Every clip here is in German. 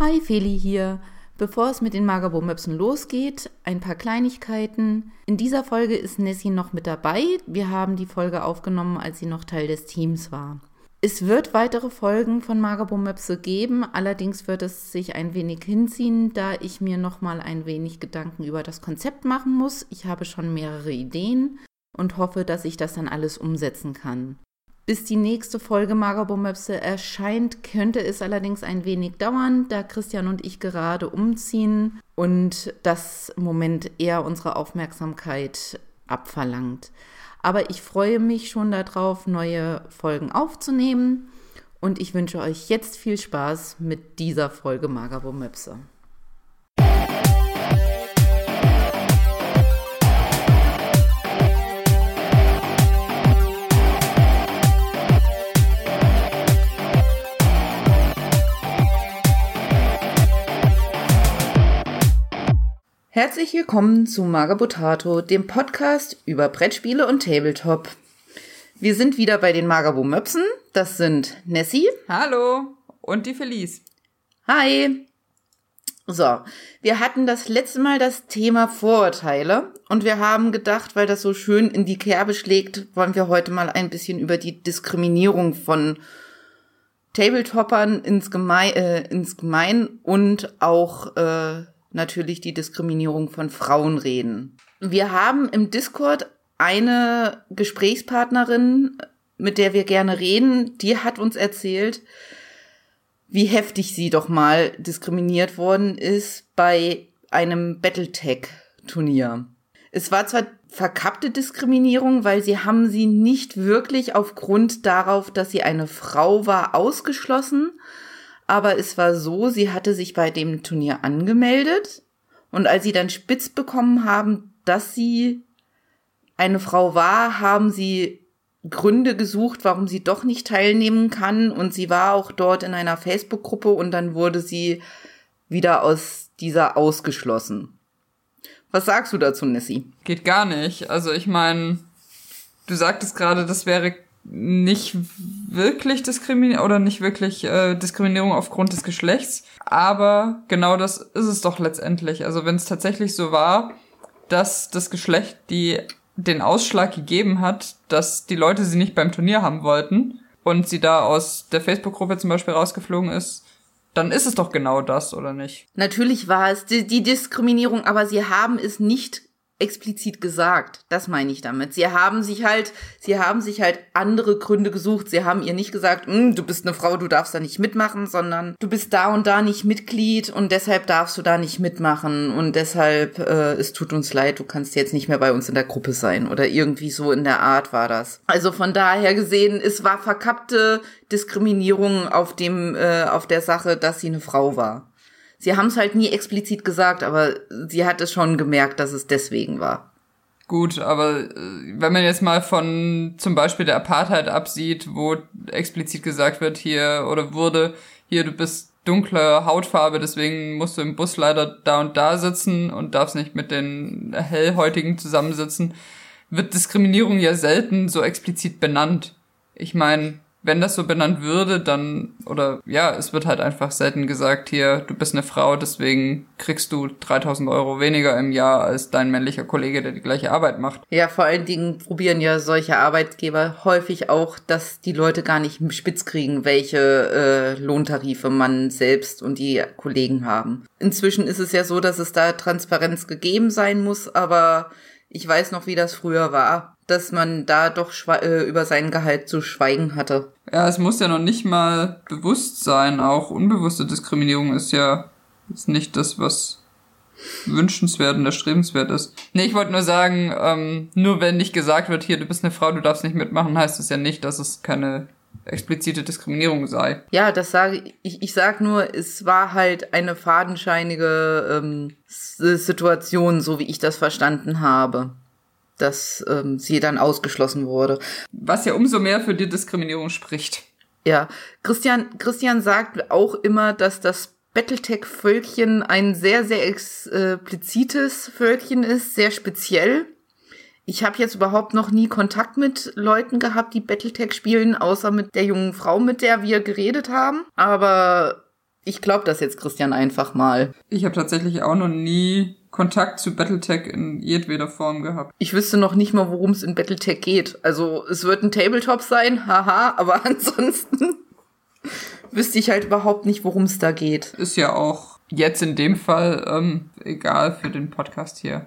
Hi, Feli hier. Bevor es mit den Magabo-Möpsen losgeht, ein paar Kleinigkeiten. In dieser Folge ist Nessie noch mit dabei. Wir haben die Folge aufgenommen, als sie noch Teil des Teams war. Es wird weitere Folgen von Magabo-Möpse geben, allerdings wird es sich ein wenig hinziehen, da ich mir noch mal ein wenig Gedanken über das Konzept machen muss. Ich habe schon mehrere Ideen und hoffe, dass ich das dann alles umsetzen kann. Bis die nächste Folge Magabo-Möpse erscheint, könnte es allerdings ein wenig dauern, da Christian und ich gerade umziehen und das Moment eher unsere Aufmerksamkeit abverlangt. Aber ich freue mich schon darauf, neue Folgen aufzunehmen und ich wünsche euch jetzt viel Spaß mit dieser Folge Magabo-Möpse. Herzlich willkommen zu Magabotato, dem Podcast über Brettspiele und Tabletop. Wir sind wieder bei den Magabo Möpsen. Das sind Nessie. Hallo. Und die Felice. Hi. So, wir hatten das letzte Mal das Thema Vorurteile und wir haben gedacht, weil das so schön in die Kerbe schlägt, wollen wir heute mal ein bisschen über die Diskriminierung von Tabletoppern ins Gemein, äh, ins Gemein und auch äh, natürlich die Diskriminierung von Frauen reden. Wir haben im Discord eine Gesprächspartnerin, mit der wir gerne reden, die hat uns erzählt, wie heftig sie doch mal diskriminiert worden ist bei einem Battletech-Turnier. Es war zwar verkappte Diskriminierung, weil sie haben sie nicht wirklich aufgrund darauf, dass sie eine Frau war, ausgeschlossen, aber es war so, sie hatte sich bei dem Turnier angemeldet und als sie dann spitz bekommen haben, dass sie eine Frau war, haben sie Gründe gesucht, warum sie doch nicht teilnehmen kann und sie war auch dort in einer Facebook-Gruppe und dann wurde sie wieder aus dieser ausgeschlossen. Was sagst du dazu, Nessie? Geht gar nicht. Also ich meine, du sagtest gerade, das wäre nicht wirklich Diskriminierung oder nicht wirklich äh, Diskriminierung aufgrund des Geschlechts, aber genau das ist es doch letztendlich. Also wenn es tatsächlich so war, dass das Geschlecht die den Ausschlag gegeben hat, dass die Leute sie nicht beim Turnier haben wollten und sie da aus der Facebook-Gruppe zum Beispiel rausgeflogen ist, dann ist es doch genau das, oder nicht? Natürlich war es die, die Diskriminierung, aber sie haben es nicht explizit gesagt. Das meine ich damit. Sie haben sich halt, sie haben sich halt andere Gründe gesucht. Sie haben ihr nicht gesagt, hm, du bist eine Frau, du darfst da nicht mitmachen, sondern du bist da und da nicht Mitglied und deshalb darfst du da nicht mitmachen und deshalb äh, es tut uns leid, du kannst jetzt nicht mehr bei uns in der Gruppe sein oder irgendwie so in der Art war das. Also von daher gesehen, es war verkappte Diskriminierung auf dem äh, auf der Sache, dass sie eine Frau war. Sie haben es halt nie explizit gesagt, aber sie hat es schon gemerkt, dass es deswegen war. Gut, aber äh, wenn man jetzt mal von zum Beispiel der Apartheid absieht, wo explizit gesagt wird, hier oder wurde, hier du bist dunkle Hautfarbe, deswegen musst du im Bus leider da und da sitzen und darfst nicht mit den Hellhäutigen zusammensitzen, wird Diskriminierung ja selten so explizit benannt. Ich meine, wenn das so benannt würde, dann, oder ja, es wird halt einfach selten gesagt, hier, du bist eine Frau, deswegen kriegst du 3000 Euro weniger im Jahr als dein männlicher Kollege, der die gleiche Arbeit macht. Ja, vor allen Dingen probieren ja solche Arbeitgeber häufig auch, dass die Leute gar nicht spitz kriegen, welche äh, Lohntarife man selbst und die Kollegen haben. Inzwischen ist es ja so, dass es da Transparenz gegeben sein muss, aber ich weiß noch, wie das früher war dass man da doch äh, über sein Gehalt zu schweigen hatte. Ja, es muss ja noch nicht mal bewusst sein. Auch unbewusste Diskriminierung ist ja ist nicht das, was wünschenswert und erstrebenswert ist. Nee, ich wollte nur sagen, ähm, nur wenn nicht gesagt wird, hier, du bist eine Frau, du darfst nicht mitmachen, heißt das ja nicht, dass es keine explizite Diskriminierung sei. Ja, das sage ich. Ich sag nur, es war halt eine fadenscheinige ähm, Situation, so wie ich das verstanden habe dass ähm, sie dann ausgeschlossen wurde. Was ja umso mehr für die Diskriminierung spricht. Ja, Christian, Christian sagt auch immer, dass das Battletech-Völkchen ein sehr, sehr explizites Völkchen ist, sehr speziell. Ich habe jetzt überhaupt noch nie Kontakt mit Leuten gehabt, die Battletech spielen, außer mit der jungen Frau, mit der wir geredet haben. Aber Ich glaube das jetzt, Christian, einfach mal. Ich habe tatsächlich auch noch nie Kontakt zu Battletech in jedweder Form gehabt. Ich wüsste noch nicht mal, worum es in Battletech geht. Also es wird ein Tabletop sein, haha, aber ansonsten wüsste ich halt überhaupt nicht, worum es da geht. Ist ja auch jetzt in dem Fall ähm, egal für den Podcast hier.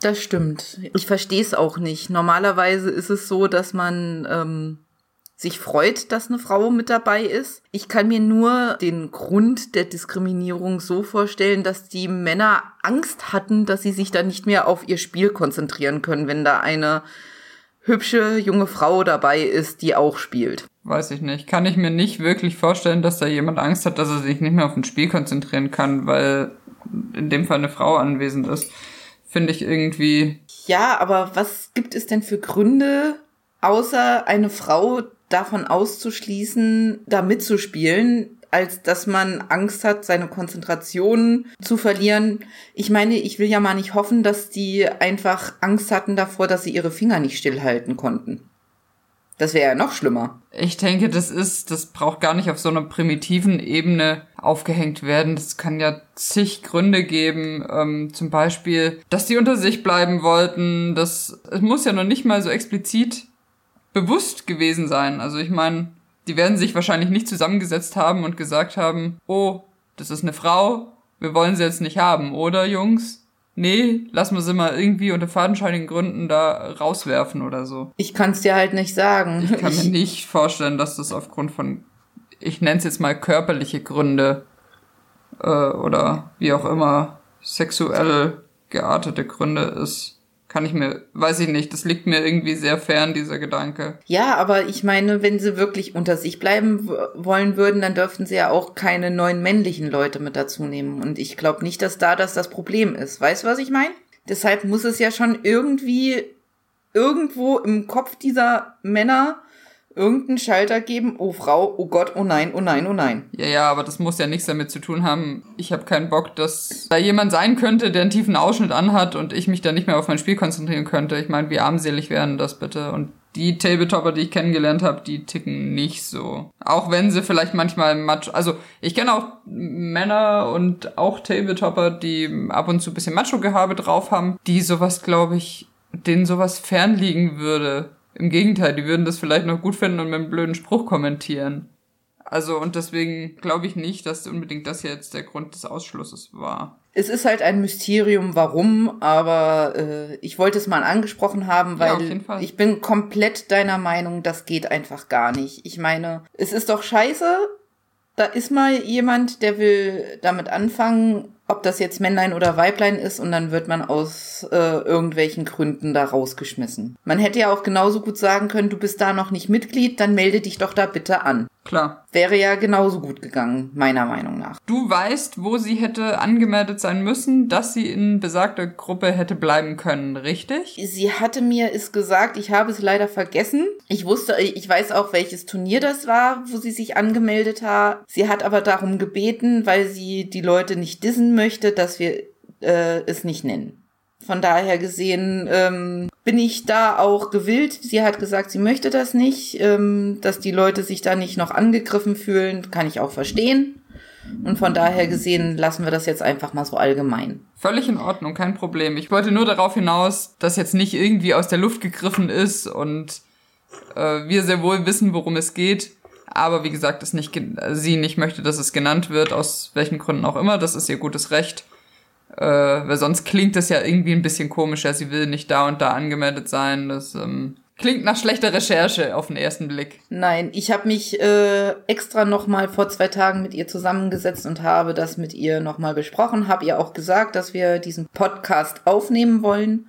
Das stimmt. Ich verstehe es auch nicht. Normalerweise ist es so, dass man ähm, sich freut, dass eine Frau mit dabei ist. Ich kann mir nur den Grund der Diskriminierung so vorstellen, dass die Männer Angst hatten, dass sie sich dann nicht mehr auf ihr Spiel konzentrieren können, wenn da eine hübsche junge Frau dabei ist, die auch spielt. Weiß ich nicht. Kann ich mir nicht wirklich vorstellen, dass da jemand Angst hat, dass er sich nicht mehr auf ein Spiel konzentrieren kann, weil in dem Fall eine Frau anwesend ist. Finde ich irgendwie. Ja, aber was gibt es denn für Gründe, außer eine Frau davon auszuschließen, da mitzuspielen, als dass man Angst hat, seine Konzentration zu verlieren. Ich meine, ich will ja mal nicht hoffen, dass die einfach Angst hatten davor, dass sie ihre Finger nicht stillhalten konnten. Das wäre ja noch schlimmer. Ich denke, das ist, das braucht gar nicht auf so einer primitiven Ebene aufgehängt werden. Das kann ja zig Gründe geben. Ähm, zum Beispiel, dass die unter sich bleiben wollten. Das, es muss ja noch nicht mal so explizit bewusst gewesen sein. Also ich meine, die werden sich wahrscheinlich nicht zusammengesetzt haben und gesagt haben, oh, das ist eine Frau, wir wollen sie jetzt nicht haben, oder Jungs? Nee, lassen wir sie mal irgendwie unter fadenscheinigen Gründen da rauswerfen oder so. Ich kann es dir halt nicht sagen. Ich kann mir nicht vorstellen, dass das aufgrund von, ich nenne es jetzt mal körperliche Gründe äh, oder wie auch immer sexuell geartete Gründe ist kann ich mir, weiß ich nicht, das liegt mir irgendwie sehr fern, dieser Gedanke. Ja, aber ich meine, wenn sie wirklich unter sich bleiben wollen würden, dann dürften sie ja auch keine neuen männlichen Leute mit dazu nehmen. Und ich glaube nicht, dass da das das Problem ist. Weißt du, was ich meine? Deshalb muss es ja schon irgendwie irgendwo im Kopf dieser Männer irgendeinen Schalter geben, oh Frau, oh Gott, oh nein, oh nein, oh nein. Ja, ja, aber das muss ja nichts damit zu tun haben. Ich habe keinen Bock, dass da jemand sein könnte, der einen tiefen Ausschnitt anhat und ich mich dann nicht mehr auf mein Spiel konzentrieren könnte. Ich meine, wie armselig wären das bitte? Und die Tabletopper, die ich kennengelernt habe, die ticken nicht so. Auch wenn sie vielleicht manchmal macho, also ich kenne auch Männer und auch Tabletopper, die ab und zu ein bisschen Macho-Gehabe drauf haben, die sowas, glaube ich, denen sowas fernliegen würde im Gegenteil, die würden das vielleicht noch gut finden und mit einem blöden Spruch kommentieren. Also, und deswegen glaube ich nicht, dass unbedingt das jetzt der Grund des Ausschlusses war. Es ist halt ein Mysterium, warum, aber äh, ich wollte es mal angesprochen haben, weil ja, ich bin komplett deiner Meinung, das geht einfach gar nicht. Ich meine, es ist doch scheiße, da ist mal jemand, der will damit anfangen, ob das jetzt Männlein oder Weiblein ist und dann wird man aus äh, irgendwelchen Gründen da rausgeschmissen. Man hätte ja auch genauso gut sagen können, du bist da noch nicht Mitglied, dann melde dich doch da bitte an. Klar. Wäre ja genauso gut gegangen, meiner Meinung nach. Du weißt, wo sie hätte angemeldet sein müssen, dass sie in besagter Gruppe hätte bleiben können, richtig? Sie hatte mir es gesagt, ich habe es leider vergessen. Ich wusste, ich weiß auch, welches Turnier das war, wo sie sich angemeldet hat. Sie hat aber darum gebeten, weil sie die Leute nicht dissen möchte, dass wir äh, es nicht nennen. Von daher gesehen ähm, bin ich da auch gewillt. Sie hat gesagt, sie möchte das nicht, ähm, dass die Leute sich da nicht noch angegriffen fühlen, kann ich auch verstehen. Und von daher gesehen lassen wir das jetzt einfach mal so allgemein. Völlig in Ordnung, kein Problem. Ich wollte nur darauf hinaus, dass jetzt nicht irgendwie aus der Luft gegriffen ist und äh, wir sehr wohl wissen, worum es geht. Aber wie gesagt, es nicht, sie nicht möchte, dass es genannt wird, aus welchen Gründen auch immer. Das ist ihr gutes Recht. Äh, weil sonst klingt das ja irgendwie ein bisschen komischer. Sie will nicht da und da angemeldet sein. Das ähm, klingt nach schlechter Recherche auf den ersten Blick. Nein, ich habe mich äh, extra noch mal vor zwei Tagen mit ihr zusammengesetzt und habe das mit ihr noch mal besprochen. Habe ihr auch gesagt, dass wir diesen Podcast aufnehmen wollen.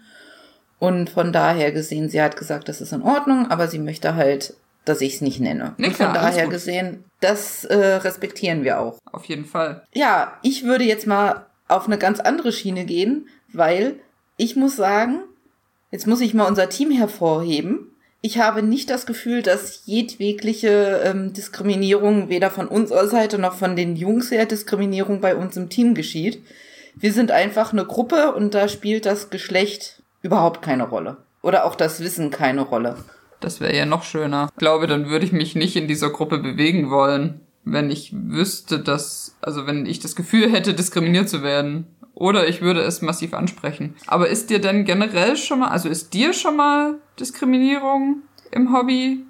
Und von daher gesehen, sie hat gesagt, das ist in Ordnung, aber sie möchte halt, dass ich es nicht nenne. Nee, klar, und von daher gesehen, das äh, respektieren wir auch. Auf jeden Fall. Ja, ich würde jetzt mal auf eine ganz andere Schiene gehen, weil ich muss sagen, jetzt muss ich mal unser Team hervorheben. Ich habe nicht das Gefühl, dass jedwegliche ähm, Diskriminierung weder von unserer Seite noch von den Jungs her Diskriminierung bei uns im Team geschieht. Wir sind einfach eine Gruppe und da spielt das Geschlecht überhaupt keine Rolle. Oder auch das Wissen keine Rolle. Das wäre ja noch schöner. Ich glaube, dann würde ich mich nicht in dieser Gruppe bewegen wollen wenn ich wüsste, dass, also wenn ich das Gefühl hätte, diskriminiert zu werden. Oder ich würde es massiv ansprechen. Aber ist dir denn generell schon mal, also ist dir schon mal Diskriminierung im Hobby?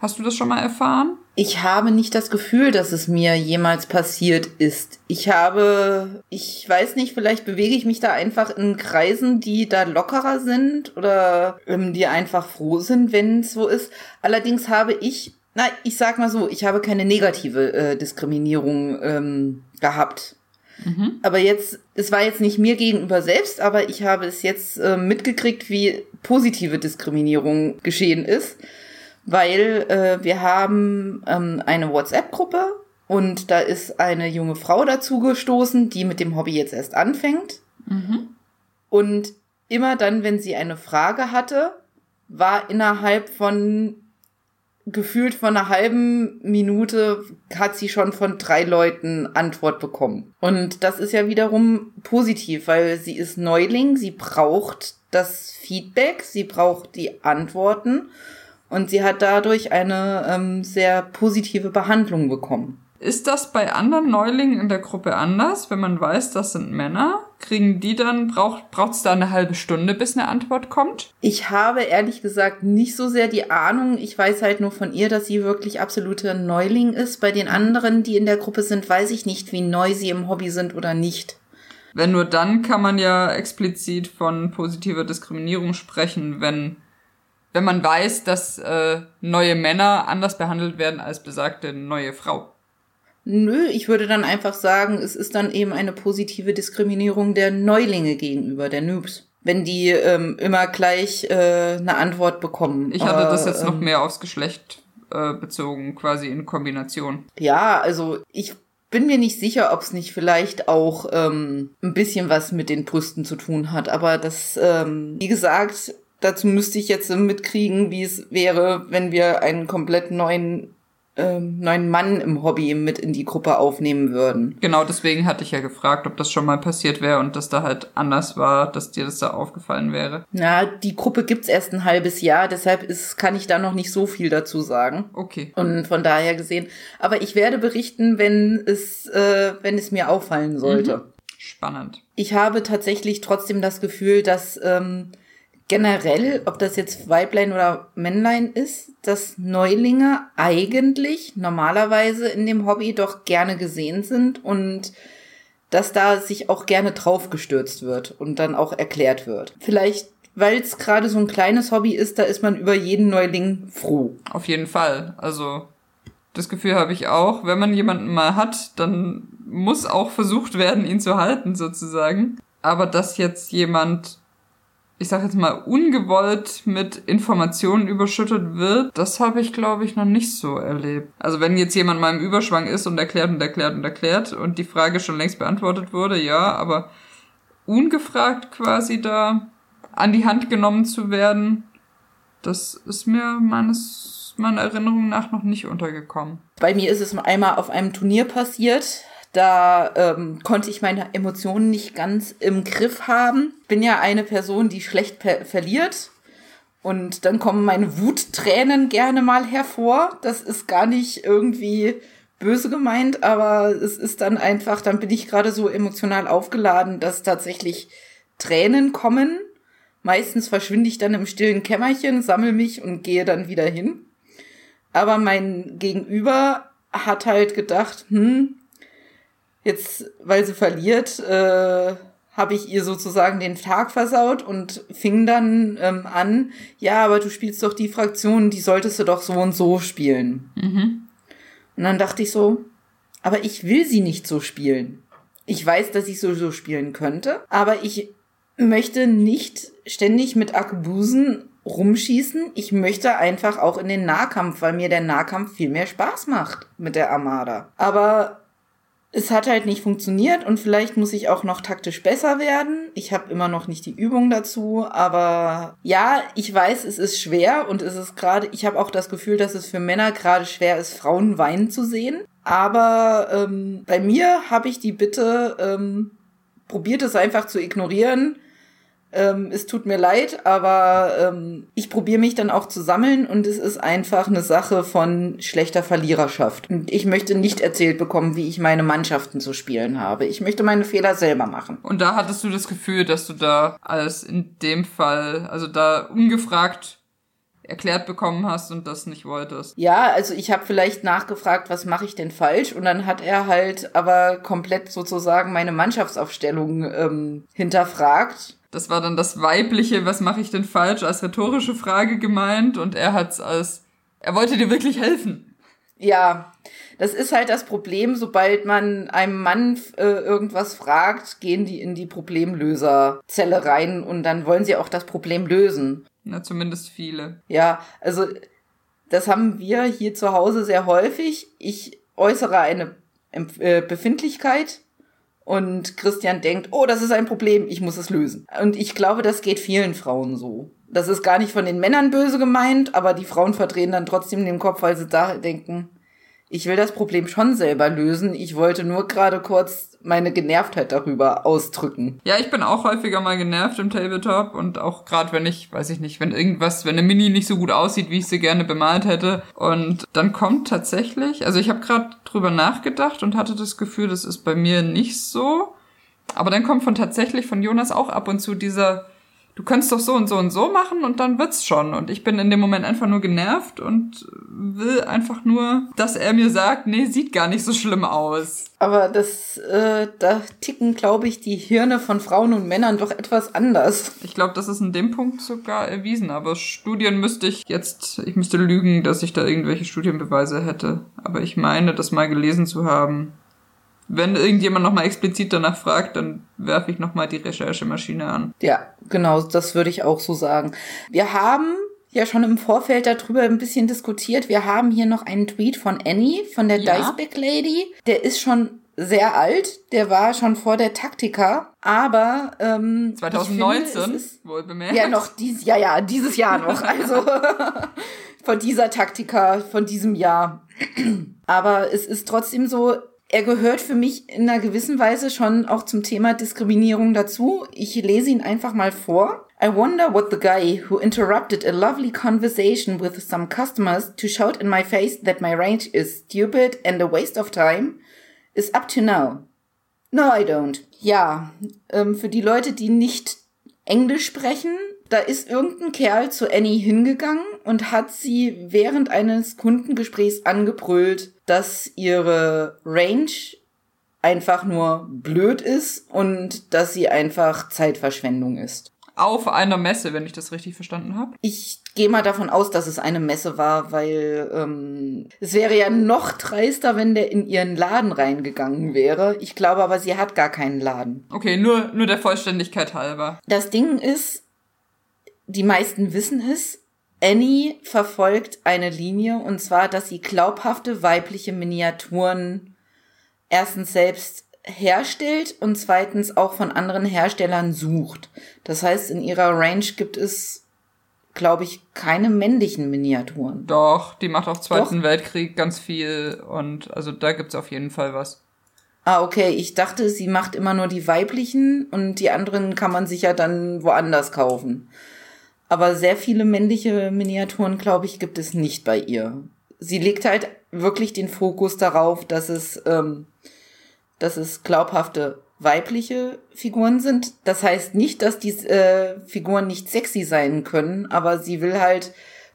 Hast du das schon mal erfahren? Ich habe nicht das Gefühl, dass es mir jemals passiert ist. Ich habe, ich weiß nicht, vielleicht bewege ich mich da einfach in Kreisen, die da lockerer sind oder ähm, die einfach froh sind, wenn es so ist. Allerdings habe ich, na, ich sag mal so, ich habe keine negative äh, Diskriminierung ähm, gehabt. Mhm. Aber jetzt, es war jetzt nicht mir gegenüber selbst, aber ich habe es jetzt äh, mitgekriegt, wie positive Diskriminierung geschehen ist weil äh, wir haben ähm, eine WhatsApp-Gruppe und da ist eine junge Frau dazu gestoßen, die mit dem Hobby jetzt erst anfängt. Mhm. Und immer dann, wenn sie eine Frage hatte, war innerhalb von gefühlt von einer halben Minute hat sie schon von drei Leuten Antwort bekommen. Und das ist ja wiederum positiv, weil sie ist Neuling, sie braucht das Feedback, sie braucht die Antworten und sie hat dadurch eine ähm, sehr positive Behandlung bekommen. Ist das bei anderen Neulingen in der Gruppe anders, wenn man weiß, das sind Männer? Kriegen die dann, braucht es da eine halbe Stunde, bis eine Antwort kommt? Ich habe ehrlich gesagt nicht so sehr die Ahnung. Ich weiß halt nur von ihr, dass sie wirklich absolute Neuling ist. Bei den anderen, die in der Gruppe sind, weiß ich nicht, wie neu sie im Hobby sind oder nicht. Wenn nur dann kann man ja explizit von positiver Diskriminierung sprechen, wenn wenn man weiß, dass äh, neue Männer anders behandelt werden als besagte neue Frau? Nö, ich würde dann einfach sagen, es ist dann eben eine positive Diskriminierung der Neulinge gegenüber, der Noobs. Wenn die ähm, immer gleich äh, eine Antwort bekommen. Ich hatte das jetzt äh, noch ähm, mehr aufs Geschlecht äh, bezogen, quasi in Kombination. Ja, also ich bin mir nicht sicher, ob es nicht vielleicht auch ähm, ein bisschen was mit den Brüsten zu tun hat. Aber das, ähm, wie gesagt, dazu müsste ich jetzt mitkriegen, wie es wäre, wenn wir einen komplett neuen ähm, neuen Mann im Hobby mit in die Gruppe aufnehmen würden. Genau, deswegen hatte ich ja gefragt, ob das schon mal passiert wäre und dass da halt anders war, dass dir das da aufgefallen wäre. Na, die Gruppe gibt's erst ein halbes Jahr, deshalb ist, kann ich da noch nicht so viel dazu sagen. Okay. Und von daher gesehen. Aber ich werde berichten, wenn es, äh, wenn es mir auffallen sollte. Mhm. Spannend. Ich habe tatsächlich trotzdem das Gefühl, dass ähm, generell, ob das jetzt Weiblein oder Männlein ist, dass Neulinge eigentlich normalerweise in dem Hobby doch gerne gesehen sind und dass da sich auch gerne draufgestürzt wird und dann auch erklärt wird. Vielleicht, weil es gerade so ein kleines Hobby ist, da ist man über jeden Neuling froh. Auf jeden Fall. Also das Gefühl habe ich auch, wenn man jemanden mal hat, dann muss auch versucht werden, ihn zu halten sozusagen. Aber dass jetzt jemand ich sag jetzt mal, ungewollt mit Informationen überschüttet wird, das habe ich, glaube ich, noch nicht so erlebt. Also wenn jetzt jemand mal im Überschwang ist und erklärt und erklärt und erklärt und die Frage schon längst beantwortet wurde, ja, aber ungefragt quasi da an die Hand genommen zu werden, das ist mir meines meiner Erinnerung nach noch nicht untergekommen. Bei mir ist es einmal auf einem Turnier passiert. Da ähm, konnte ich meine Emotionen nicht ganz im Griff haben. Bin ja eine Person, die schlecht verliert. Und dann kommen meine Wuttränen gerne mal hervor. Das ist gar nicht irgendwie böse gemeint, aber es ist dann einfach, dann bin ich gerade so emotional aufgeladen, dass tatsächlich Tränen kommen. Meistens verschwinde ich dann im stillen Kämmerchen, sammel mich und gehe dann wieder hin. Aber mein Gegenüber hat halt gedacht, hm, jetzt, weil sie verliert, äh, habe ich ihr sozusagen den Tag versaut und fing dann ähm, an, ja, aber du spielst doch die Fraktion, die solltest du doch so und so spielen. Mhm. Und dann dachte ich so, aber ich will sie nicht so spielen. Ich weiß, dass ich so so spielen könnte, aber ich möchte nicht ständig mit Arkebusen rumschießen. Ich möchte einfach auch in den Nahkampf, weil mir der Nahkampf viel mehr Spaß macht mit der Armada. Aber es hat halt nicht funktioniert und vielleicht muss ich auch noch taktisch besser werden. Ich habe immer noch nicht die Übung dazu, aber ja, ich weiß, es ist schwer und es ist gerade, ich habe auch das Gefühl, dass es für Männer gerade schwer ist, Frauen weinen zu sehen. Aber ähm, bei mir habe ich die Bitte, ähm, probiert es einfach zu ignorieren. Ähm, es tut mir leid, aber ähm, ich probiere mich dann auch zu sammeln und es ist einfach eine Sache von schlechter Verliererschaft. Und ich möchte nicht erzählt bekommen, wie ich meine Mannschaften zu spielen habe. Ich möchte meine Fehler selber machen. Und da hattest du das Gefühl, dass du da alles in dem Fall, also da ungefragt erklärt bekommen hast und das nicht wolltest. Ja, also ich habe vielleicht nachgefragt, was mache ich denn falsch? Und dann hat er halt aber komplett sozusagen meine Mannschaftsaufstellung ähm, hinterfragt. Das war dann das weibliche, was mache ich denn falsch, als rhetorische Frage gemeint und er hat's als, er wollte dir wirklich helfen. Ja, das ist halt das Problem, sobald man einem Mann äh, irgendwas fragt, gehen die in die Problemlöserzelle rein und dann wollen sie auch das Problem lösen. Na, zumindest viele. Ja, also das haben wir hier zu Hause sehr häufig. Ich äußere eine äh, Befindlichkeit und Christian denkt, oh, das ist ein Problem, ich muss es lösen. Und ich glaube, das geht vielen Frauen so. Das ist gar nicht von den Männern böse gemeint, aber die Frauen verdrehen dann trotzdem den Kopf, weil sie da denken, ich will das Problem schon selber lösen. Ich wollte nur gerade kurz meine Genervtheit darüber ausdrücken. Ja, ich bin auch häufiger mal genervt im Tabletop und auch gerade wenn ich, weiß ich nicht, wenn irgendwas, wenn eine Mini nicht so gut aussieht, wie ich sie gerne bemalt hätte und dann kommt tatsächlich, also ich habe gerade drüber nachgedacht und hatte das Gefühl, das ist bei mir nicht so, aber dann kommt von tatsächlich von Jonas auch ab und zu dieser du kannst doch so und so und so machen und dann wird's schon. Und ich bin in dem Moment einfach nur genervt und will einfach nur, dass er mir sagt, nee, sieht gar nicht so schlimm aus. Aber das, äh, da ticken, glaube ich, die Hirne von Frauen und Männern doch etwas anders. Ich glaube, das ist in dem Punkt sogar erwiesen. Aber Studien müsste ich jetzt, ich müsste lügen, dass ich da irgendwelche Studienbeweise hätte. Aber ich meine, das mal gelesen zu haben wenn irgendjemand nochmal explizit danach fragt, dann werfe ich nochmal die Recherchemaschine an. Ja, genau, das würde ich auch so sagen. Wir haben ja schon im Vorfeld darüber ein bisschen diskutiert. Wir haben hier noch einen Tweet von Annie, von der ja. Diceback Lady. Der ist schon sehr alt, der war schon vor der Taktika, aber ähm, 2019 finde, ist, wohl bemerkt. Ja, noch dies ja ja, dieses Jahr noch, also von dieser Taktika von diesem Jahr. aber es ist trotzdem so, er gehört für mich in einer gewissen Weise schon auch zum Thema Diskriminierung dazu. Ich lese ihn einfach mal vor. I wonder what the guy who interrupted a lovely conversation with some customers to shout in my face that my range is stupid and a waste of time is up to now. No, I don't. Ja, ähm, für die Leute, die nicht Englisch sprechen, da ist irgendein Kerl zu Annie hingegangen und hat sie während eines Kundengesprächs angebrüllt, dass ihre Range einfach nur blöd ist und dass sie einfach Zeitverschwendung ist. Auf einer Messe, wenn ich das richtig verstanden habe. Ich gehe mal davon aus, dass es eine Messe war, weil ähm, es wäre ja noch dreister, wenn der in ihren Laden reingegangen wäre. Ich glaube aber, sie hat gar keinen Laden. Okay, nur, nur der Vollständigkeit halber. Das Ding ist, die meisten wissen es, Annie verfolgt eine Linie und zwar, dass sie glaubhafte weibliche Miniaturen erstens selbst herstellt und zweitens auch von anderen Herstellern sucht. Das heißt, in ihrer Range gibt es, glaube ich, keine männlichen Miniaturen. Doch, die macht auch Zweiten Doch. Weltkrieg ganz viel und also da gibt's auf jeden Fall was. Ah, okay. Ich dachte, sie macht immer nur die weiblichen und die anderen kann man sich ja dann woanders kaufen. Aber sehr viele männliche Miniaturen, glaube ich, gibt es nicht bei ihr. Sie legt halt wirklich den Fokus darauf, dass es, ähm, dass es glaubhafte weibliche Figuren sind. Das heißt nicht, dass die äh, Figuren nicht sexy sein können, aber sie will halt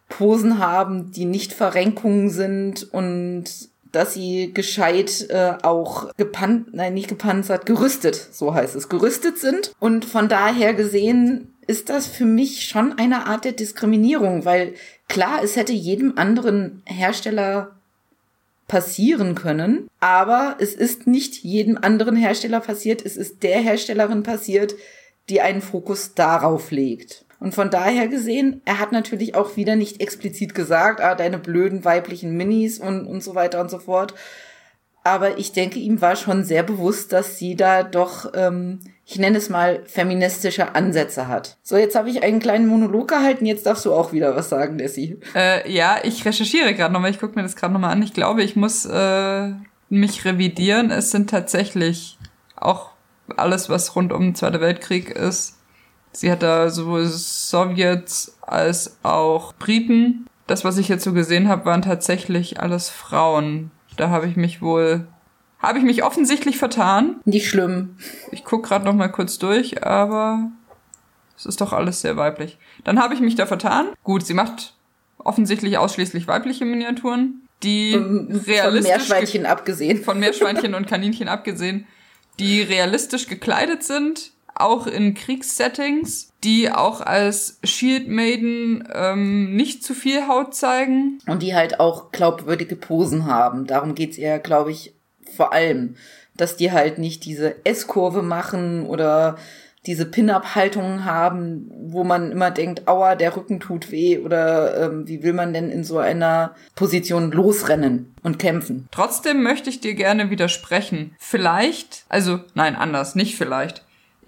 Posen haben, die nicht Verrenkungen sind und dass sie gescheit äh, auch gepanzert, nein, nicht gepanzert, gerüstet, so heißt es, gerüstet sind. Und von daher gesehen ist das für mich schon eine Art der Diskriminierung, weil klar, es hätte jedem anderen Hersteller passieren können, aber es ist nicht jedem anderen Hersteller passiert, es ist der Herstellerin passiert, die einen Fokus darauf legt. Und von daher gesehen, er hat natürlich auch wieder nicht explizit gesagt, ah, deine blöden weiblichen Minis und, und so weiter und so fort. Aber ich denke, ihm war schon sehr bewusst, dass sie da doch ähm, ich nenne es mal, feministische Ansätze hat. So, jetzt habe ich einen kleinen Monolog gehalten, jetzt darfst du auch wieder was sagen, Nessie. Äh, ja, ich recherchiere gerade nochmal, ich gucke mir das gerade nochmal an. Ich glaube, ich muss äh, mich revidieren. Es sind tatsächlich auch alles, was rund um den Zweiten Weltkrieg ist, Sie hat da sowohl Sowjets als auch Briten. Das, was ich jetzt so gesehen habe, waren tatsächlich alles Frauen. Da habe ich mich wohl habe ich mich offensichtlich vertan. Nicht schlimm. Ich guck gerade noch mal kurz durch, aber es ist doch alles sehr weiblich. Dann habe ich mich da vertan. Gut, sie macht offensichtlich ausschließlich weibliche Miniaturen, die Von realistisch Meerschweinchen abgesehen. von Meerschweinchen und Kaninchen abgesehen, die realistisch gekleidet sind, auch in Kriegssettings, die auch als Shield Maiden ähm, nicht zu viel Haut zeigen. Und die halt auch glaubwürdige Posen haben. Darum geht's eher, glaube ich, vor allem. Dass die halt nicht diese S-Kurve machen oder diese Pin-Up-Haltungen haben, wo man immer denkt, aua, der Rücken tut weh oder ähm, wie will man denn in so einer Position losrennen und kämpfen? Trotzdem möchte ich dir gerne widersprechen. Vielleicht, also nein, anders, nicht vielleicht.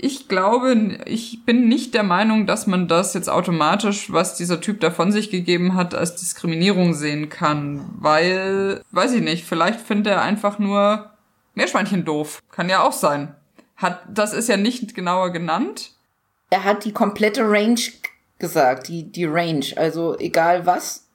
Ich glaube, ich bin nicht der Meinung, dass man das jetzt automatisch, was dieser Typ da von sich gegeben hat, als Diskriminierung sehen kann. Weil, weiß ich nicht, vielleicht findet er einfach nur Meerschweinchen doof. Kann ja auch sein. Hat, das ist ja nicht genauer genannt. Er hat die komplette Range gesagt, die, die Range, also egal was.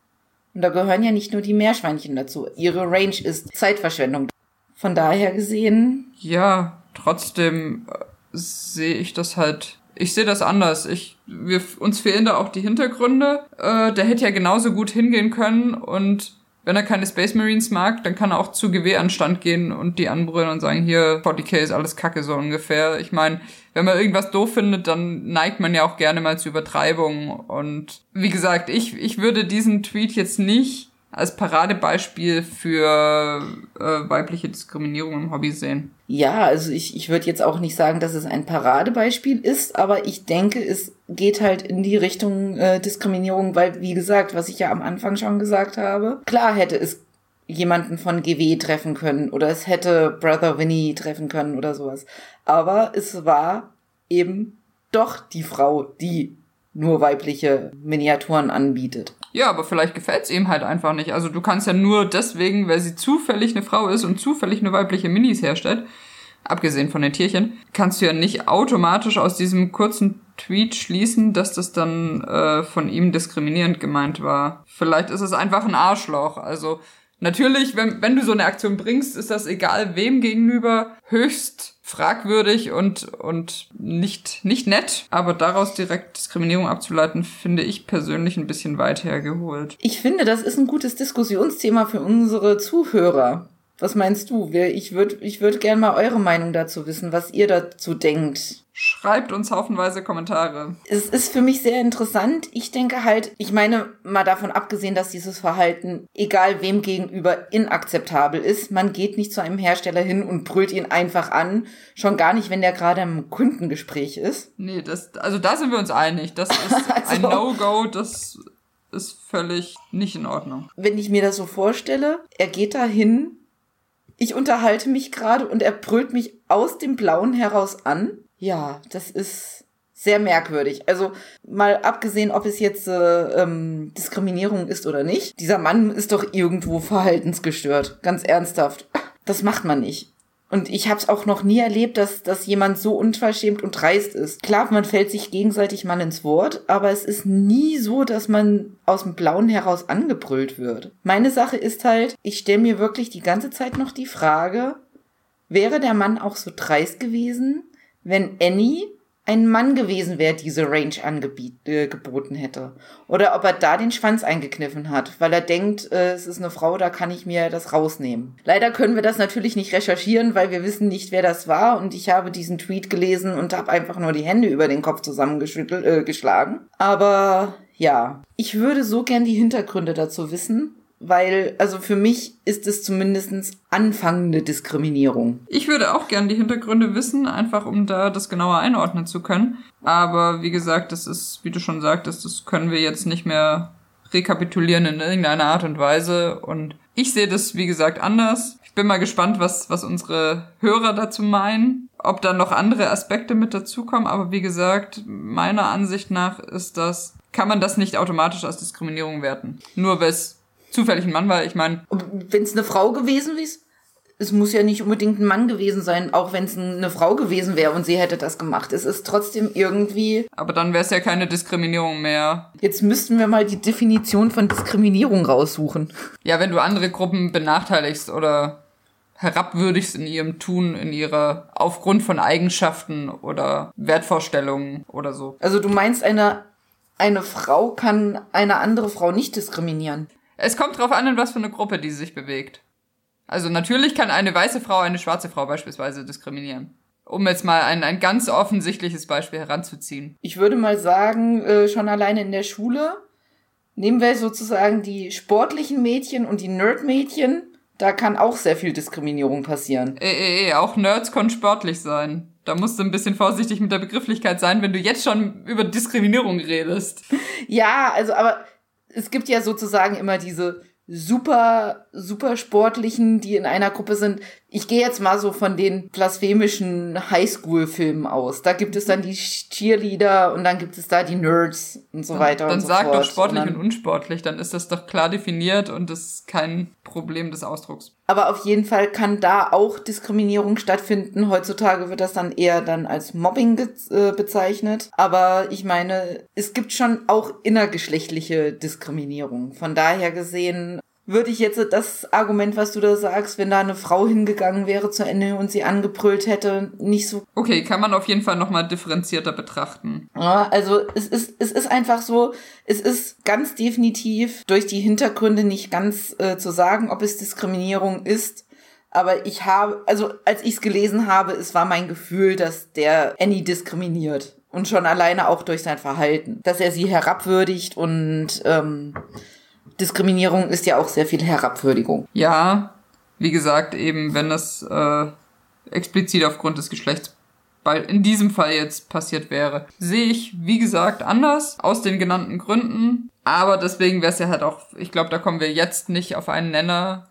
Und da gehören ja nicht nur die Meerschweinchen dazu. Ihre Range ist Zeitverschwendung. Von daher gesehen, Ja, trotzdem äh, sehe ich das halt. Ich sehe das anders. Ich, wir, uns fehlen da auch die Hintergründe. Äh, der hätte ja genauso gut hingehen können und wenn er keine Space Marines mag, dann kann er auch zu GW-Anstand gehen und die anbrüllen und sagen, hier, 40k ist alles Kacke, so ungefähr. Ich meine, wenn man irgendwas doof findet, dann neigt man ja auch gerne mal zu Übertreibung. Und wie gesagt, ich, ich würde diesen Tweet jetzt nicht als Paradebeispiel für äh, weibliche Diskriminierung im Hobby sehen. ja, also ich, ich würde jetzt auch nicht sagen, dass es ein Paradebeispiel ist, aber ich denke, es geht halt in die Richtung äh, Diskriminierung, weil, wie gesagt, was ich ja am Anfang schon gesagt habe, klar hätte es jemanden von GW treffen können oder es hätte Brother Winnie treffen können oder sowas. Aber es war eben doch die Frau, die nur weibliche Miniaturen anbietet. Ja, aber vielleicht gefällt's ihm halt einfach nicht. Also du kannst ja nur deswegen, weil sie zufällig eine Frau ist und zufällig eine weibliche Minis herstellt, abgesehen von den Tierchen, kannst du ja nicht automatisch aus diesem kurzen Tweet schließen, dass das dann äh, von ihm diskriminierend gemeint war. Vielleicht ist es einfach ein Arschloch. Also natürlich, wenn, wenn du so eine Aktion bringst, ist das egal wem gegenüber höchst fragwürdig und, und nicht, nicht nett. Aber daraus direkt Diskriminierung abzuleiten, finde ich persönlich ein bisschen weit hergeholt. Ich finde, das ist ein gutes Diskussionsthema für unsere Zuhörer. Was meinst du? Ich würde ich würd gerne mal eure Meinung dazu wissen, was ihr dazu denkt. Schreibt uns haufenweise Kommentare. Es ist für mich sehr interessant. Ich denke halt, ich meine, mal davon abgesehen, dass dieses Verhalten, egal wem gegenüber, inakzeptabel ist. Man geht nicht zu einem Hersteller hin und brüllt ihn einfach an. Schon gar nicht, wenn der gerade im Kundengespräch ist. Nee, das, also da sind wir uns einig. Das ist ein Also- No-Go, das ist völlig nicht in Ordnung. Wenn ich mir das so vorstelle, er geht da hin, ich unterhalte mich gerade und er brüllt mich aus dem Blauen heraus an. Ja, das ist sehr merkwürdig. Also mal abgesehen, ob es jetzt äh, ähm, Diskriminierung ist oder nicht. Dieser Mann ist doch irgendwo verhaltensgestört. Ganz ernsthaft. Das macht man nicht. Und ich habe es auch noch nie erlebt, dass, dass jemand so unverschämt und dreist ist. Klar, man fällt sich gegenseitig mal ins Wort, aber es ist nie so, dass man aus dem Blauen heraus angebrüllt wird. Meine Sache ist halt, ich stelle mir wirklich die ganze Zeit noch die Frage, wäre der Mann auch so dreist gewesen, wenn Annie ein Mann gewesen wäre, diese Range angebiet, äh, hätte. Oder ob er da den Schwanz eingekniffen hat, weil er denkt, äh, es ist eine Frau, da kann ich mir das rausnehmen. Leider können wir das natürlich nicht recherchieren, weil wir wissen nicht, wer das war. Und ich habe diesen Tweet gelesen und habe einfach nur die Hände über den Kopf zusammengeschüttelt, äh, geschlagen. Aber ja, ich würde so gern die Hintergründe dazu wissen. Weil, also für mich ist es zumindestens anfangende Diskriminierung. Ich würde auch gern die Hintergründe wissen, einfach um da das genauer einordnen zu können. Aber wie gesagt, das ist, wie du schon sagtest, das können wir jetzt nicht mehr rekapitulieren in irgendeiner Art und Weise. Und ich sehe das, wie gesagt, anders. Ich bin mal gespannt, was, was unsere Hörer dazu meinen. Ob da noch andere Aspekte mit dazukommen. Aber wie gesagt, meiner Ansicht nach ist das, kann man das nicht automatisch als Diskriminierung werten. Nur weil es zufällig ein Mann war. Ich meine, Wenn es eine Frau gewesen ist, es muss ja nicht unbedingt ein Mann gewesen sein, auch wenn es eine Frau gewesen wäre und sie hätte das gemacht. Es ist trotzdem irgendwie. Aber dann wäre es ja keine Diskriminierung mehr. Jetzt müssten wir mal die Definition von Diskriminierung raussuchen. Ja, wenn du andere Gruppen benachteiligst oder herabwürdigst in ihrem Tun, in ihrer, aufgrund von Eigenschaften oder Wertvorstellungen oder so. Also du meinst, eine, eine Frau kann eine andere Frau nicht diskriminieren? Es kommt drauf an, in was für eine Gruppe die sich bewegt. Also natürlich kann eine weiße Frau eine schwarze Frau beispielsweise diskriminieren. Um jetzt mal ein, ein ganz offensichtliches Beispiel heranzuziehen. Ich würde mal sagen, äh, schon alleine in der Schule nehmen wir sozusagen die sportlichen Mädchen und die Nerd-Mädchen. Da kann auch sehr viel Diskriminierung passieren. Eh, eh, eh, auch Nerds können sportlich sein. Da musst du ein bisschen vorsichtig mit der Begrifflichkeit sein, wenn du jetzt schon über Diskriminierung redest. Ja, also aber es gibt ja sozusagen immer diese super, super sportlichen, die in einer Gruppe sind. Ich gehe jetzt mal so von den blasphemischen Highschool-Filmen aus. Da gibt es dann die Cheerleader und dann gibt es da die Nerds und so weiter dann und so sag fort. doch sportlich und, und, dann, unsportlich, dann ist das doch klar definiert und das ist kein Problem des Ausdrucks. aber auf jeden Fall kann da auch Diskriminierung stattfinden. Heutzutage wird das dann eher dann als Mobbing äh, bezeichnet. Aber ich meine, es gibt schon auch innergeschlechtliche Diskriminierung. Von daher gesehen würde ich jetzt das Argument, was du da sagst, wenn da eine Frau hingegangen wäre zu Ende und sie angebrüllt hätte, nicht so. Okay, kann man auf jeden Fall nochmal differenzierter betrachten. Ja, also es ist, es ist einfach so, es ist ganz definitiv durch die Hintergründe nicht ganz äh, zu sagen, ob es Diskriminierung ist. Aber ich habe, also als ich es gelesen habe, es war mein Gefühl, dass der Annie diskriminiert. Und schon alleine auch durch sein Verhalten. Dass er sie herabwürdigt und ähm, Diskriminierung ist ja auch sehr viel Herabwürdigung. Ja, wie gesagt, eben wenn das äh, explizit aufgrund des Geschlechts bei, in diesem Fall jetzt passiert wäre, sehe ich, wie gesagt, anders aus den genannten Gründen. Aber deswegen wäre es ja halt auch, ich glaube, da kommen wir jetzt nicht auf einen Nenner.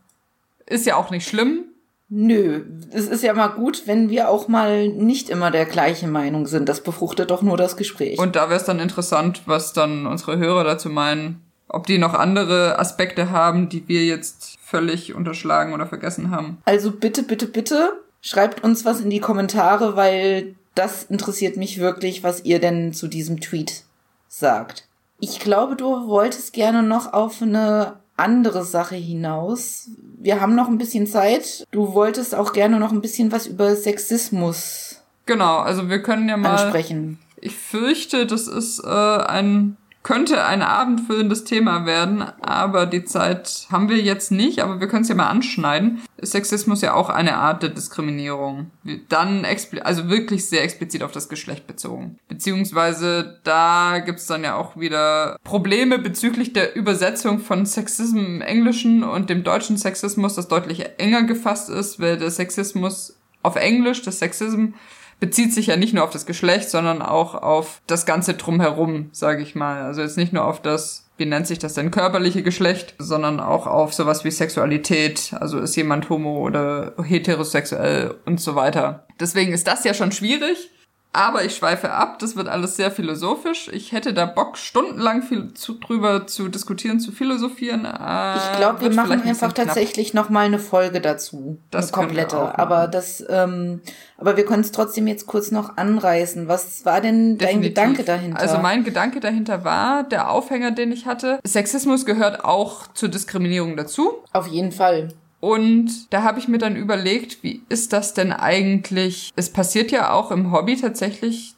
Ist ja auch nicht schlimm. Nö, es ist ja mal gut, wenn wir auch mal nicht immer der gleichen Meinung sind. Das befruchtet doch nur das Gespräch. Und da wäre es dann interessant, was dann unsere Hörer dazu meinen. Ob die noch andere Aspekte haben, die wir jetzt völlig unterschlagen oder vergessen haben. Also bitte, bitte, bitte schreibt uns was in die Kommentare, weil das interessiert mich wirklich, was ihr denn zu diesem Tweet sagt. Ich glaube, du wolltest gerne noch auf eine andere Sache hinaus. Wir haben noch ein bisschen Zeit. Du wolltest auch gerne noch ein bisschen was über Sexismus Genau, also wir können ja mal. ansprechen. Ich fürchte, das ist äh, ein könnte ein abendfüllendes Thema werden, aber die Zeit haben wir jetzt nicht, aber wir können es ja mal anschneiden. Ist Sexismus ja auch eine Art der Diskriminierung. Dann also wirklich sehr explizit auf das Geschlecht bezogen. Beziehungsweise da gibt's dann ja auch wieder Probleme bezüglich der Übersetzung von Sexismus im Englischen und dem deutschen Sexismus, das deutlich enger gefasst ist, weil der Sexismus auf Englisch, das Sexism, bezieht sich ja nicht nur auf das Geschlecht, sondern auch auf das ganze drumherum, sage ich mal. Also jetzt nicht nur auf das, wie nennt sich das denn, körperliche Geschlecht, sondern auch auf sowas wie Sexualität. Also ist jemand homo oder heterosexuell und so weiter. Deswegen ist das ja schon schwierig. Aber ich schweife ab, das wird alles sehr philosophisch. Ich hätte da Bock, stundenlang viel zu, drüber zu diskutieren, zu philosophieren. Äh, Ich glaube, wir machen einfach tatsächlich noch mal eine Folge dazu, Das eine komplette. aber das, ähm, aber wir können es trotzdem jetzt kurz noch anreißen. Was war denn dein Definitiv. Gedanke dahinter? Also mein Gedanke dahinter war, der Aufhänger, den ich hatte, Sexismus gehört auch zur Diskriminierung dazu. Auf jeden Fall. Und da habe ich mir dann überlegt, wie ist das denn eigentlich? Es passiert ja auch im Hobby tatsächlich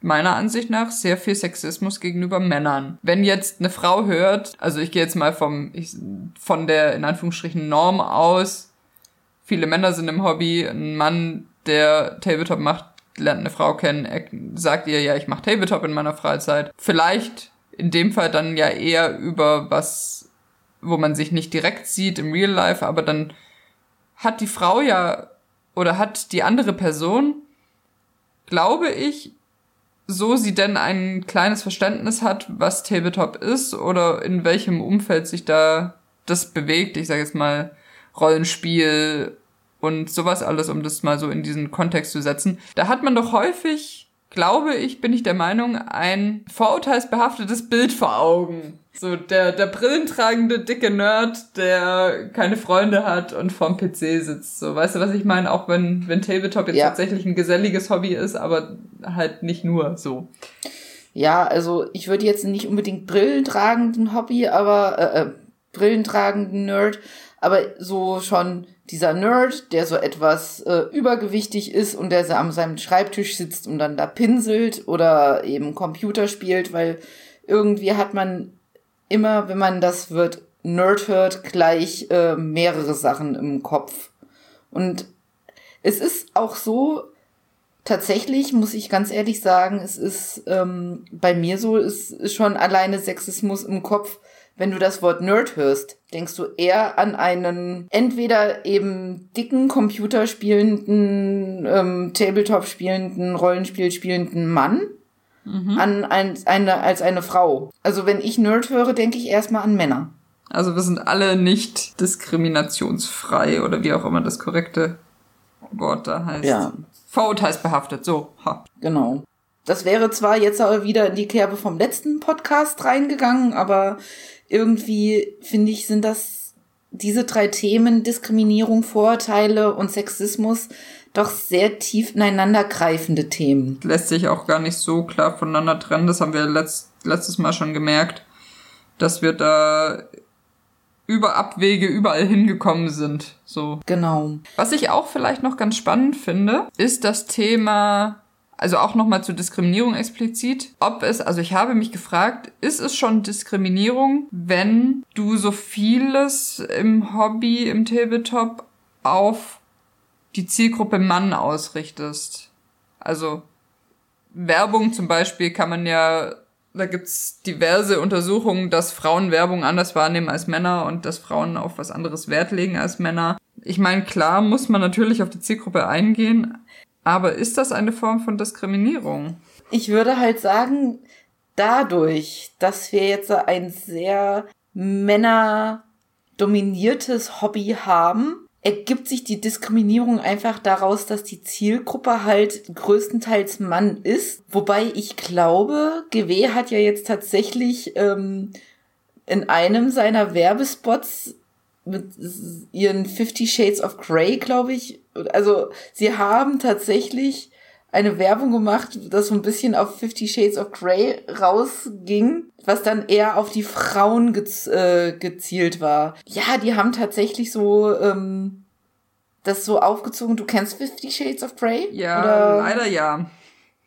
meiner Ansicht nach sehr viel Sexismus gegenüber Männern. Wenn jetzt eine Frau hört, also ich gehe jetzt mal vom ich, von der in Anführungsstrichen Norm aus, viele Männer sind im Hobby, ein Mann, der Tabletop macht, lernt eine Frau kennen, er sagt ihr, ja, ich mache Tabletop in meiner Freizeit. Vielleicht in dem Fall dann ja eher über was, wo man sich nicht direkt sieht im Real Life, aber dann hat die Frau ja oder hat die andere Person, glaube ich, so sie denn ein kleines Verständnis hat, was Tabletop ist oder in welchem Umfeld sich da das bewegt, ich sage jetzt mal Rollenspiel und sowas alles, um das mal so in diesen Kontext zu setzen, da hat man doch häufig, glaube ich, bin ich der Meinung, ein vorurteilsbehaftetes Bild vor Augen So der, der brillentragende, dicke Nerd, der keine Freunde hat und vorm PC sitzt. So, weißt du, was ich meine? Auch wenn, wenn Tabletop jetzt ja. tatsächlich ein geselliges Hobby ist, aber halt nicht nur so. Ja, also ich würde jetzt nicht unbedingt brillentragenden Hobby, aber äh, äh, brillentragenden Nerd, aber so schon dieser Nerd, der so etwas äh, übergewichtig ist und der so an seinem Schreibtisch sitzt und dann da pinselt oder eben Computer spielt, weil irgendwie hat man immer, wenn man das Wort Nerd hört, gleich äh, mehrere Sachen im Kopf. Und es ist auch so, tatsächlich muss ich ganz ehrlich sagen, es ist ähm, bei mir so, es ist schon alleine Sexismus im Kopf. Wenn du das Wort Nerd hörst, denkst du eher an einen entweder eben dicken Computer spielenden, ähm, Tabletop spielenden, Rollenspiel spielenden Mann mhm. an ein, eine, als eine Frau. Also wenn ich Nerd höre, denke ich erstmal an Männer. Also wir sind alle nicht diskriminationsfrei oder wie auch immer das korrekte Wort da heißt. Ja. Vorurteilsbehaftet, so. Ha. Genau. Das wäre zwar jetzt aber wieder in die Kerbe vom letzten Podcast reingegangen, aber irgendwie finde ich, sind das diese drei Themen, Diskriminierung, Vorurteile und Sexismus, doch sehr tief ineinander greifende Themen. Lässt sich auch gar nicht so klar voneinander trennen. Das haben wir letzt, letztes Mal schon gemerkt, dass wir da über Abwege überall hingekommen sind. So. Genau. Was ich auch vielleicht noch ganz spannend finde, ist das Thema, also auch nochmal zur Diskriminierung explizit, ob es, also ich habe mich gefragt, ist es schon Diskriminierung, wenn du so vieles im Hobby, im Tabletop auf die Zielgruppe Mann ausrichtest. Also Werbung zum Beispiel kann man ja, da gibt's diverse Untersuchungen, dass Frauen Werbung anders wahrnehmen als Männer und dass Frauen auf was anderes Wert legen als Männer. Ich meine, klar muss man natürlich auf die Zielgruppe eingehen, aber ist das eine Form von Diskriminierung? Ich würde halt sagen, dadurch, dass wir jetzt ein sehr männerdominiertes Hobby haben, ergibt sich die Diskriminierung einfach daraus, dass die Zielgruppe halt größtenteils Mann ist. Wobei ich glaube, GW hat ja jetzt tatsächlich ähm, in einem seiner Werbespots mit ihren Fifty Shades of Grey, glaube ich, also sie haben tatsächlich eine Werbung gemacht, das so ein bisschen auf Fifty Shades of Grey rausging, was dann eher auf die Frauen gez äh, gezielt war. Ja, die haben tatsächlich so ähm, das so aufgezogen. Du kennst Fifty Shades of Grey? Ja, Oder? leider ja.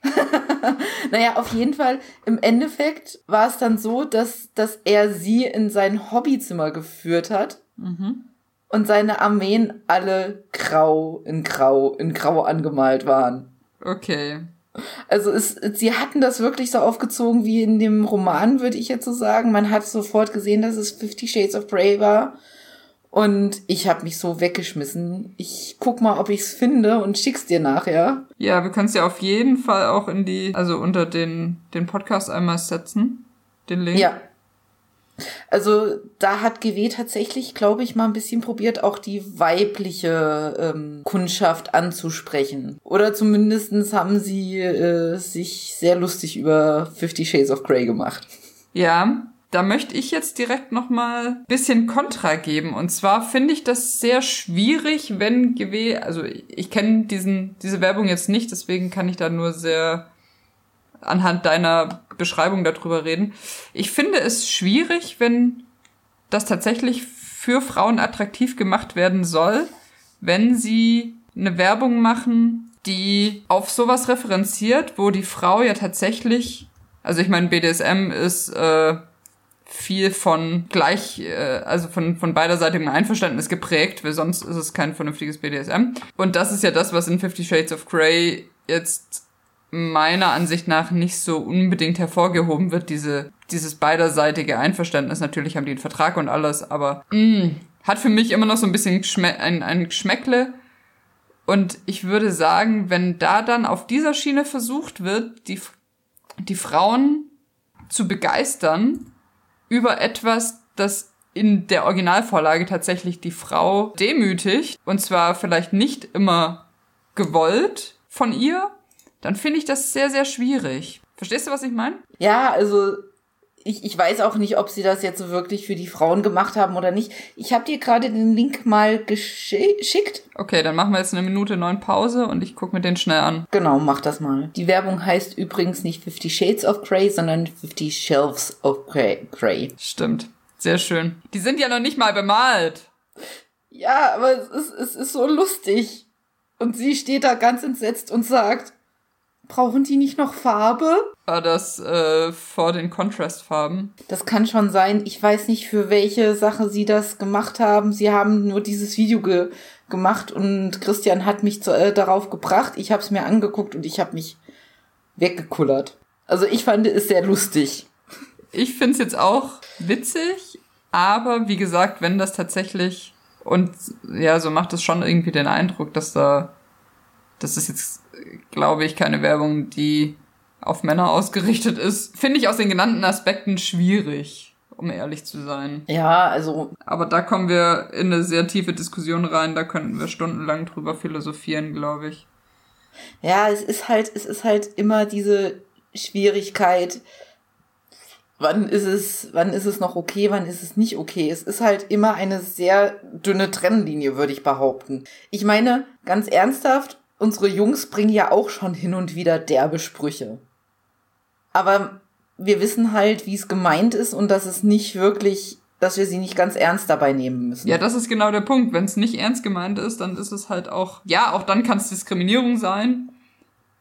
naja, auf jeden Fall, im Endeffekt war es dann so, dass, dass er sie in sein Hobbyzimmer geführt hat. Mhm. Und seine Armeen alle grau in grau in grau angemalt waren. Okay. Also es, sie hatten das wirklich so aufgezogen wie in dem Roman, würde ich jetzt so sagen. Man hat sofort gesehen, dass es Fifty Shades of Grey war. Und ich habe mich so weggeschmissen. Ich guck mal, ob ich's finde und schick's dir nachher. Ja, wir können es ja auf jeden Fall auch in die, also unter den, den Podcast einmal setzen. Den Link. Ja, also da hat GW tatsächlich, glaube ich, mal ein bisschen probiert, auch die weibliche ähm, Kundschaft anzusprechen. Oder zumindestens haben sie äh, sich sehr lustig über Fifty Shades of Grey gemacht. Ja, da möchte ich jetzt direkt noch mal bisschen Kontra geben. Und zwar finde ich das sehr schwierig, wenn GW, also ich kenne diesen diese Werbung jetzt nicht, deswegen kann ich da nur sehr anhand deiner Beschreibung darüber reden. Ich finde es schwierig, wenn das tatsächlich für Frauen attraktiv gemacht werden soll, wenn sie eine Werbung machen, die auf sowas referenziert, wo die Frau ja tatsächlich, also ich meine, BDSM ist äh, viel von gleich, äh, also von, von beiderseitigem Einverständnis geprägt, weil sonst ist es kein vernünftiges BDSM. Und das ist ja das, was in Fifty Shades of Grey jetzt meiner Ansicht nach nicht so unbedingt hervorgehoben wird, diese, dieses beiderseitige Einverständnis. Natürlich haben die einen Vertrag und alles, aber mh, mm, hat für mich immer noch so ein bisschen Geschme ein, ein Geschmäckle. Und ich würde sagen, wenn da dann auf dieser Schiene versucht wird, die, die Frauen zu begeistern über etwas, das in der Originalvorlage tatsächlich die Frau demütigt, und zwar vielleicht nicht immer gewollt von ihr, dann finde ich das sehr, sehr schwierig. Verstehst du, was ich meine? Ja, also ich, ich weiß auch nicht, ob sie das jetzt so wirklich für die Frauen gemacht haben oder nicht. Ich habe dir gerade den Link mal geschickt. Okay, dann machen wir jetzt eine Minute neun Pause und ich gucke mir den schnell an. Genau, mach das mal. Die Werbung heißt übrigens nicht 50 Shades of Grey, sondern 50 Shelves of Grey. Stimmt. Sehr schön. Die sind ja noch nicht mal bemalt. Ja, aber es ist, es ist so lustig. Und sie steht da ganz entsetzt und sagt, Brauchen die nicht noch Farbe? War das äh, vor den Contrastfarben? Das kann schon sein. Ich weiß nicht, für welche Sache sie das gemacht haben. Sie haben nur dieses Video ge gemacht und Christian hat mich zu, äh, darauf gebracht. Ich habe es mir angeguckt und ich habe mich weggekullert. Also ich fand es sehr lustig. Ich finde es jetzt auch witzig, aber wie gesagt, wenn das tatsächlich und ja, so macht es schon irgendwie den Eindruck, dass da das ist jetzt glaube ich, keine Werbung, die auf Männer ausgerichtet ist. Finde ich aus den genannten Aspekten schwierig, um ehrlich zu sein. Ja, also. Aber da kommen wir in eine sehr tiefe Diskussion rein, da könnten wir stundenlang drüber philosophieren, glaube ich. Ja, es ist halt, es ist halt immer diese Schwierigkeit, wann ist es, wann ist es noch okay, wann ist es nicht okay. Es ist halt immer eine sehr dünne Trennlinie, würde ich behaupten. Ich meine, ganz ernsthaft, unsere Jungs bringen ja auch schon hin und wieder derbe Sprüche. Aber wir wissen halt, wie es gemeint ist und dass es nicht wirklich, dass wir sie nicht ganz ernst dabei nehmen müssen. Ja, das ist genau der Punkt. Wenn es nicht ernst gemeint ist, dann ist es halt auch, ja, auch dann kann es Diskriminierung sein.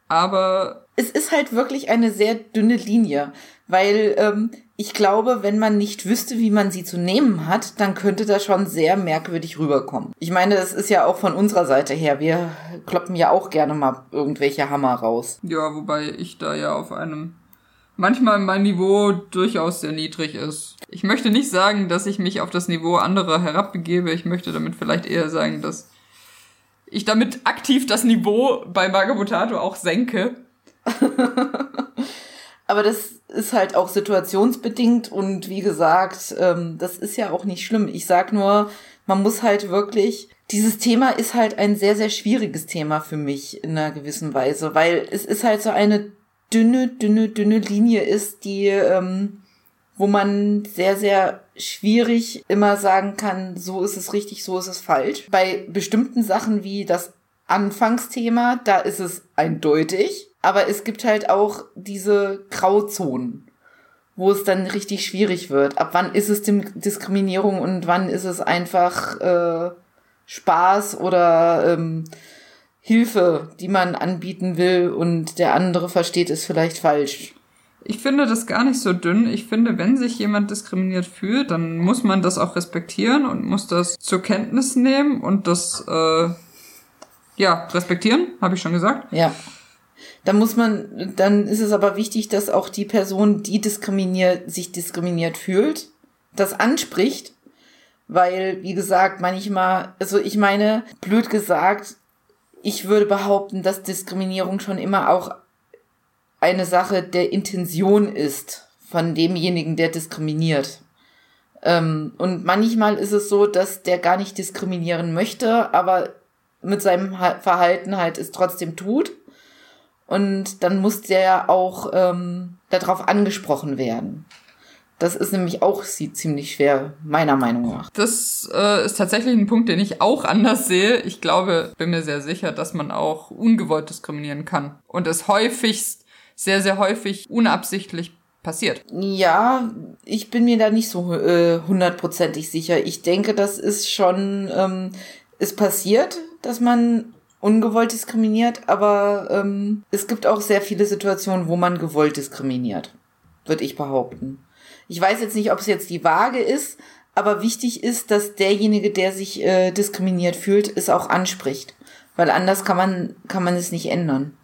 Aber es ist halt wirklich eine sehr dünne Linie, weil ähm, ich glaube, wenn man nicht wüsste, wie man sie zu nehmen hat, dann könnte das schon sehr merkwürdig rüberkommen. Ich meine, es ist ja auch von unserer Seite her. Wir kloppen ja auch gerne mal irgendwelche Hammer raus. Ja, wobei ich da ja auf einem manchmal mein Niveau durchaus sehr niedrig ist. Ich möchte nicht sagen, dass ich mich auf das Niveau anderer herabbegebe. Ich möchte damit vielleicht eher sagen, dass ich damit aktiv das Niveau bei Magabotato auch senke. Aber das ist halt auch situationsbedingt und wie gesagt, ähm, das ist ja auch nicht schlimm. Ich sag nur, man muss halt wirklich, dieses Thema ist halt ein sehr, sehr schwieriges Thema für mich in einer gewissen Weise, weil es ist halt so eine dünne, dünne, dünne Linie ist, die, ähm, wo man sehr, sehr schwierig immer sagen kann, so ist es richtig, so ist es falsch. Bei bestimmten Sachen wie das Anfangsthema, da ist es eindeutig. Aber es gibt halt auch diese Grauzonen, wo es dann richtig schwierig wird. Ab wann ist es Diskriminierung und wann ist es einfach äh, Spaß oder ähm, Hilfe, die man anbieten will und der andere versteht es vielleicht falsch. Ich finde das gar nicht so dünn. Ich finde, wenn sich jemand diskriminiert fühlt, dann muss man das auch respektieren und muss das zur Kenntnis nehmen und das äh, ja respektieren, habe ich schon gesagt. Ja. Da muss man, dann ist es aber wichtig, dass auch die Person, die diskriminiert, sich diskriminiert fühlt, das anspricht, weil, wie gesagt, manchmal, also ich meine, blöd gesagt, ich würde behaupten, dass Diskriminierung schon immer auch eine Sache der Intention ist von demjenigen, der diskriminiert. Ähm, und manchmal ist es so, dass der gar nicht diskriminieren möchte, aber mit seinem Verhalten halt es trotzdem tut. Und dann muss der auch ähm, darauf angesprochen werden. Das ist nämlich auch ziemlich schwer, meiner Meinung nach. Das äh, ist tatsächlich ein Punkt, den ich auch anders sehe. Ich glaube, bin mir sehr sicher, dass man auch ungewollt diskriminieren kann. Und es häufigst, sehr, sehr häufig unabsichtlich passiert. Ja, ich bin mir da nicht so äh, hundertprozentig sicher. Ich denke, das ist schon, ähm, es passiert, dass man ungewollt diskriminiert, aber ähm, es gibt auch sehr viele Situationen, wo man gewollt diskriminiert, würde ich behaupten. Ich weiß jetzt nicht, ob es jetzt die Waage ist, aber wichtig ist, dass derjenige, der sich äh, diskriminiert fühlt, es auch anspricht, weil anders kann man kann man es nicht ändern.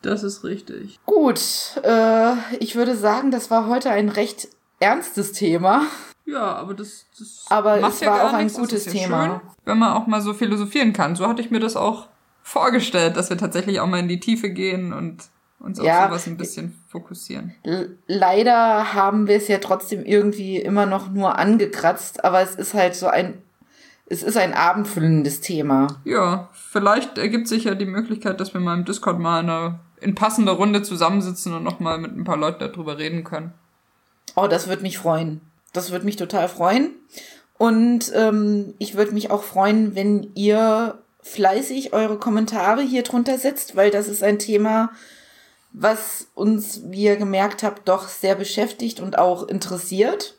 Das ist richtig. Gut, äh, ich würde sagen, das war heute ein recht ernstes Thema. Ja, aber das, das aber es ja war auch ein gutes ja Thema. Schön, wenn man auch mal so philosophieren kann. So hatte ich mir das auch vorgestellt, dass wir tatsächlich auch mal in die Tiefe gehen und uns auf ja, sowas ein bisschen fokussieren. Leider haben wir es ja trotzdem irgendwie immer noch nur angekratzt, aber es ist halt so ein, es ist ein abendfüllendes Thema. Ja, vielleicht ergibt sich ja die Möglichkeit, dass wir mal im Discord mal eine in passender Runde zusammensitzen und nochmal mit ein paar Leuten darüber reden können. Oh, das würde mich freuen. Das würde mich total freuen. Und ähm, ich würde mich auch freuen, wenn ihr fleißig eure Kommentare hier drunter setzt, weil das ist ein Thema, was uns, wie ihr gemerkt habt, doch sehr beschäftigt und auch interessiert.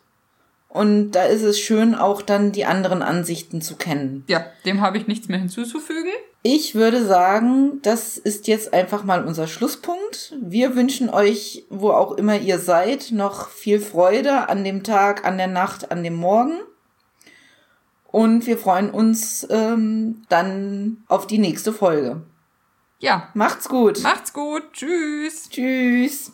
Und da ist es schön, auch dann die anderen Ansichten zu kennen. Ja, dem habe ich nichts mehr hinzuzufügen. Ich würde sagen, das ist jetzt einfach mal unser Schlusspunkt. Wir wünschen euch, wo auch immer ihr seid, noch viel Freude an dem Tag, an der Nacht, an dem Morgen. Und wir freuen uns ähm, dann auf die nächste Folge. Ja. Macht's gut. Macht's gut. Tschüss. Tschüss.